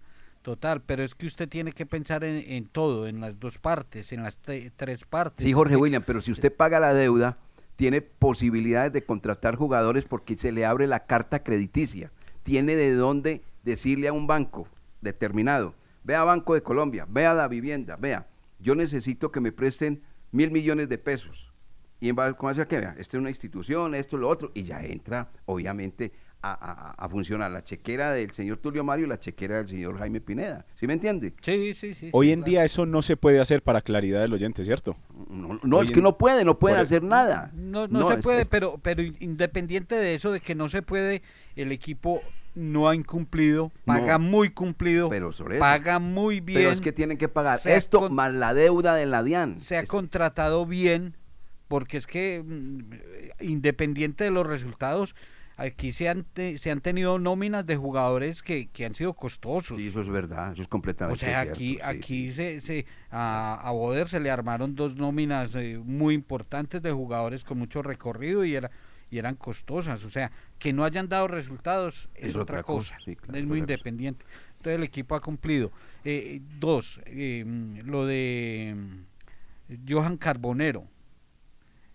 total. Pero es que usted tiene que pensar en, todo, en las dos partes, en las tres partes. Sí, Jorge Williams, pero si usted paga la deuda, tiene posibilidades de contratar jugadores porque se le abre la carta crediticia. Tiene de dónde decirle a un banco determinado, vea Banco de Colombia, vea la vivienda, vea, yo necesito que me presten mil millones de pesos. Y en base a que vea, esto es una institución, esto, lo otro, y ya entra, obviamente, a, funcionar la chequera del señor Tulio Mario y la chequera del señor Jaime Pineda. ¿Sí me entiende? Sí, sí, sí. Hoy en día eso no se puede hacer para claridad del oyente, ¿cierto? No, es que no puede, no pueden hacer nada. No, no, se puede, pero, pero independiente de eso, de que no se puede, el equipo no ha incumplido, paga muy cumplido, pero paga muy bien. Pero es que tienen que pagar esto más la deuda de la DIAN. Se ha contratado bien, porque es que mm, independiente de los resultados, aquí se han, se han tenido nóminas de jugadores que, han sido costosos. Y eso es verdad, eso es completamente O sea, aquí, aquí Se, se, a, a Boder se le armaron dos nóminas eh, muy importantes de jugadores con mucho recorrido y era y eran costosas. O sea, que no hayan dado resultados es, otra, cosa. es muy independiente. Entonces el equipo ha cumplido. Eh, dos, em, lo de mm, Johan Carbonero.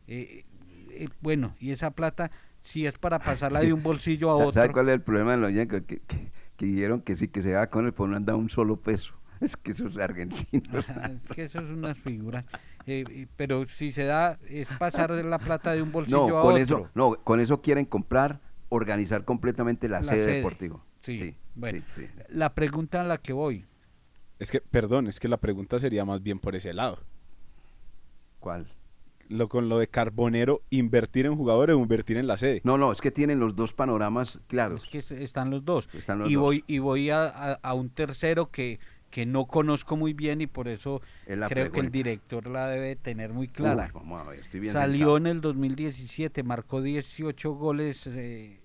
Eh, eh, bueno, y esa plata, si es para pasarla de un bolsillo a otro. ¿Sabe cuál es el problema de los que, que, que, dijeron que sí, que se va con el, pero no han dado un solo peso? Es que eso es argentino. es que eso es una figura. Eh, pero si se da, es pasar la plata de un bolsillo no, a con otro. Eso, no, con eso quieren comprar, organizar completamente la, sede, deportiva. Sí, bueno, la pregunta a la que voy. Es que, perdón, es que la pregunta sería más bien por ese lado. ¿Cuál? Lo, con lo de Carbonero, invertir en jugadores o invertir en la sede. No, no, es que tienen los dos panoramas claros. Es que están los dos. y, Voy, y voy a, a un tercero que que no conozco muy bien y por eso creo que el director la debe tener muy clara. Salió en el 2017, marcó 18 goles,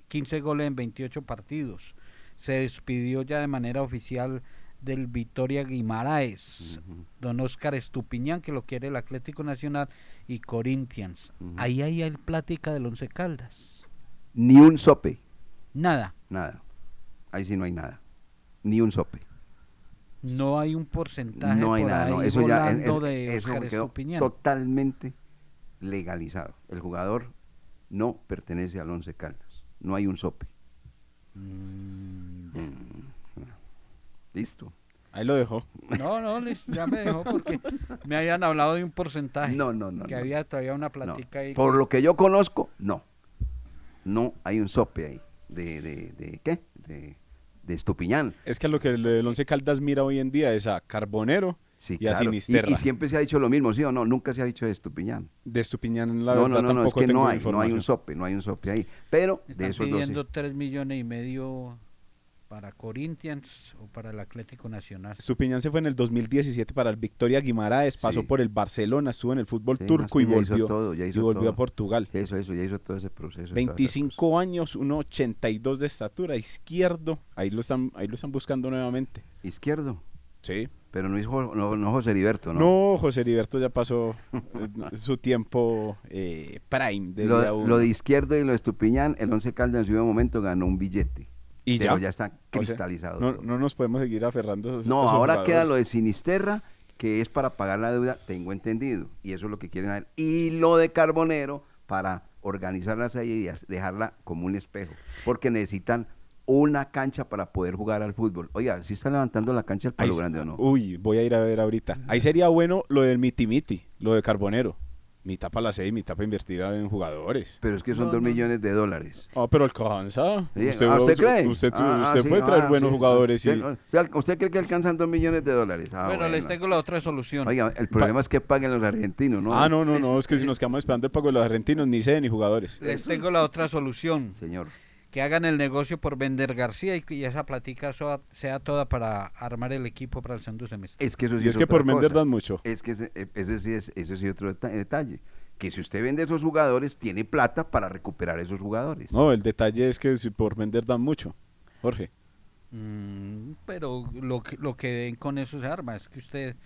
15 eh, goles en 28 partidos. Se despidió ya de manera oficial del Vitoria Guimaraes, don Oscar Estupiñán, que lo quiere el Atlético Nacional, y Corinthians. Ahí hay el plática del Once Caldas. Ni un sope. Nada. Nada. Ahí sí no hay nada. Ni un sope. No hay un porcentaje no hay nada, no. eso ya de eso totalmente legalizado. El jugador no pertenece al Once Caldas. No hay un sope. Mm, mm, listo. Ahí lo dejó. No, no, ya me dejó porque me habían hablado de un porcentaje. No, no, no. Que había todavía una platica ahí. Por lo que yo conozco, no. no hay un sope ahí. ¿De, de, de qué? De, de Estupiñán. Es que lo que el, el Once Caldas mira hoy en día es a Carbonero Sí, y a claro. Sinisterra. Y, y siempre se ha dicho lo mismo, ¿sí o no? Nunca se ha dicho de Estupiñán. De Estupiñán, la no, verdad, no, no, no, es tampoco que tengo no hay, no hay un sope, no hay un sope ahí. Pero de Están esos 12. pidiendo 3 millones y medio para Corinthians o para el Atlético Nacional. Estupiñán se fue en el 2017 para el Victoria Guimaraes, pasó Sí. por el Barcelona, estuvo en el fútbol Sí, turco y volvió, todo, ya y volvió todo. a Portugal. Eso, eso, ya hizo todo ese proceso. todas 25 años, 1.82 de estatura, izquierdo. Ahí lo están, ahí lo están buscando nuevamente. Izquierdo. Sí. Pero no, hizo, no, no José Heriberto, ¿no? No, José Heriberto ya pasó eh, su tiempo eh, prime Lo, lo de izquierdo y lo de Estupiñán, el Once Caldas en su momento ganó un billete. Y pero ya, ya está O sea, cristalizado. no, no nos podemos seguir aferrando. esos- No, esos ahora queda lo de Sinisterra, que es para pagar la deuda, tengo entendido. Y eso es lo que quieren hacer. Y lo de Carbonero para organizar la serie y as- dejarla como un espejo. Porque necesitan una cancha para poder jugar al fútbol. Oiga, ¿sí está levantando la cancha el palo grande o no? Uy, voy a ir a ver ahorita. Ahí sería bueno lo del miti miti, lo de Carbonero. Mitad para la seis, mitad para invertir en jugadores. Pero es que son No, dos no. millones de dólares. Ah, pero alcanza. Sí, Usted, ah, ¿Usted usted- cree? Usted, Ah, usted sí, puede traer ah, buenos sí. jugadores y... ¿Usted, cree que alcanzan dos millones de dólares? Ah, bueno, les tengo la otra solución. Oiga, el problema es que paguen los argentinos, ¿no? Ah, no, no, no, es que si nos quedamos esperando el pago de los argentinos, ni sé ni jugadores. Les tengo la otra solución. Señor. Que hagan el negocio por vender García y que y esa platica soa- sea toda para armar el equipo para el segundo semestre. Es que eso sí Y es es que otra por vender cosa. dan mucho. Es que ese, eh, sí es, ese sí es otro deta- detalle. Que si usted vende esos jugadores, tiene plata para recuperar esos jugadores. No, el detalle es que si por vender dan mucho. Jorge. Mm, pero lo que, lo que den con eso se arma. Es que usted,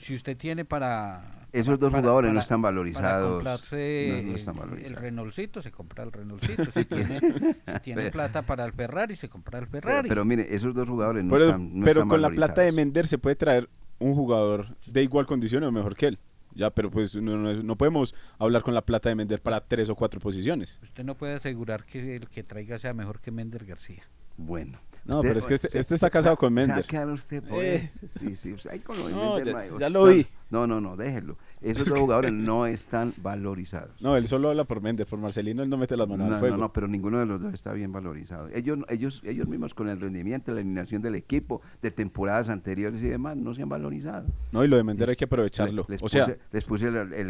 si usted tiene para... Esos dos para- jugadores no están Para valorizados. comprarse No, no están el-. Renaultcito, se compra el Renaultcito. Si tiene, si tiene Pero- plata para el Ferrari, se compra el Ferrari. pero mire, esos dos jugadores no pero están no pero están con la plata de vender se puede traer un jugador de igual condición o mejor que él. Ya, pero pues no, no- no podemos hablar con la plata de vender para tres o cuatro posiciones. Usted no puede asegurar que el que traiga sea mejor que Mender García. Bueno. No, Usted- pero es que este, usted- este está casado con Mender. quedar usted por Eh. eso. Sí, sí, usted- ahí con lo de No, Mender ya- lo vi. No, no, no, déjelo. Esos dos jugadores no están valorizados. No, él solo habla por Mender, por Marcelino él no mete las manos No, al fuego. no, no, pero ninguno de los dos está bien valorizado. Ellos, ellos, ellos mismos con el rendimiento, la eliminación del equipo, de temporadas anteriores y demás, no se han valorizado. No, y lo de Mender hay que aprovecharlo. Les o sea, puse- les puse el, el